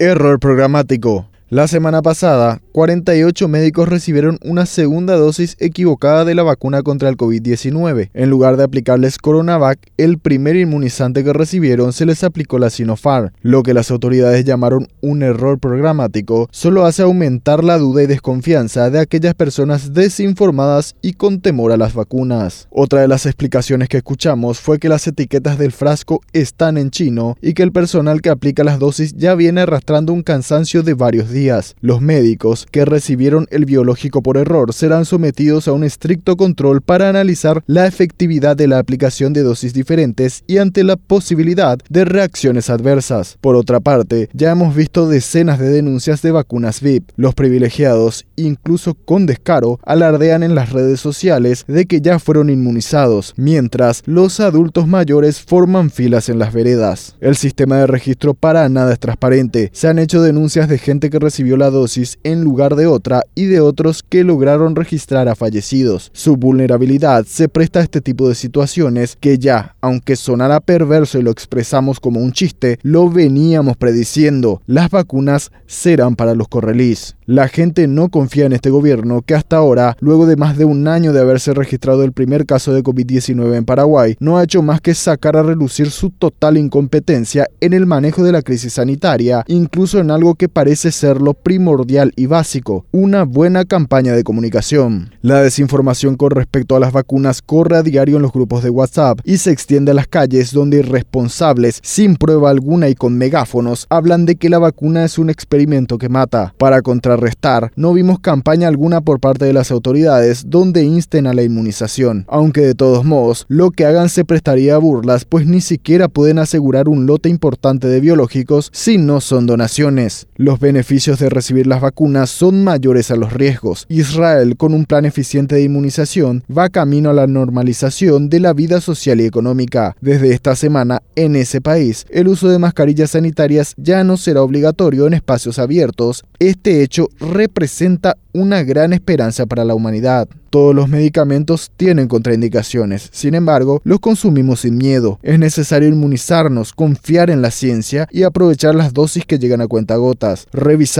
Error programático. La semana pasada, 48 médicos recibieron una segunda dosis equivocada de la vacuna contra el COVID-19. En lugar de aplicarles Coronavac, el primer inmunizante que recibieron se les aplicó la Sinopharm. Lo que las autoridades llamaron un error programático solo hace aumentar la duda y desconfianza de aquellas personas desinformadas y con temor a las vacunas. Otra de las explicaciones que escuchamos fue que las etiquetas del frasco están en chino y que el personal que aplica las dosis ya viene arrastrando un cansancio de varios días los médicos que recibieron el biológico por error serán sometidos a un estricto control para analizar la efectividad de la aplicación de dosis diferentes y ante la posibilidad de reacciones adversas. Por otra parte, ya hemos visto decenas de denuncias de vacunas VIP. Los privilegiados, incluso con descaro, alardean en las redes sociales de que ya fueron inmunizados, mientras los adultos mayores forman filas en las veredas. El sistema de registro para nada es transparente. Se han hecho denuncias de gente que recibió la dosis en lugar de otra y de otros que lograron registrar a fallecidos. Su vulnerabilidad se presta a este tipo de situaciones que ya, aunque sonara perverso y lo expresamos como un chiste, lo veníamos prediciendo. Las vacunas serán para los correlís. La gente no confía en este gobierno que hasta ahora, luego de más de un año de haberse registrado el primer caso de COVID-19 en Paraguay, no ha hecho más que sacar a relucir su total incompetencia en el manejo de la crisis sanitaria, incluso en algo que parece ser lo primordial y básico, una buena campaña de comunicación. La desinformación con respecto a las vacunas corre a diario en los grupos de WhatsApp y se extiende a las calles donde irresponsables, sin prueba alguna y con megáfonos, hablan de que la vacuna es un experimento que mata. Para contrarrestar, no vimos campaña alguna por parte de las autoridades donde insten a la inmunización, aunque de todos modos, lo que hagan se prestaría a burlas, pues ni siquiera pueden asegurar un lote importante de biológicos si no son donaciones. Los beneficios de recibir las vacunas son mayores a los riesgos. Israel, con un plan eficiente de inmunización, va camino a la normalización de la vida social y económica. Desde esta semana, en ese país, el uso de mascarillas sanitarias ya no será obligatorio en espacios abiertos. Este hecho representa una gran esperanza para la humanidad. Todos los medicamentos tienen contraindicaciones, sin embargo, los consumimos sin miedo. Es necesario inmunizarnos, confiar en la ciencia y aprovechar las dosis que llegan a cuentagotas.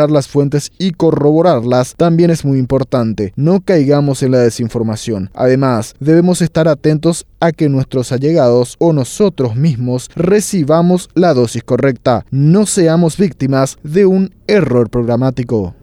Las fuentes y corroborarlas también es muy importante. No caigamos en la desinformación. Además, debemos estar atentos a que nuestros allegados o nosotros mismos recibamos la dosis correcta. No seamos víctimas de un error programático.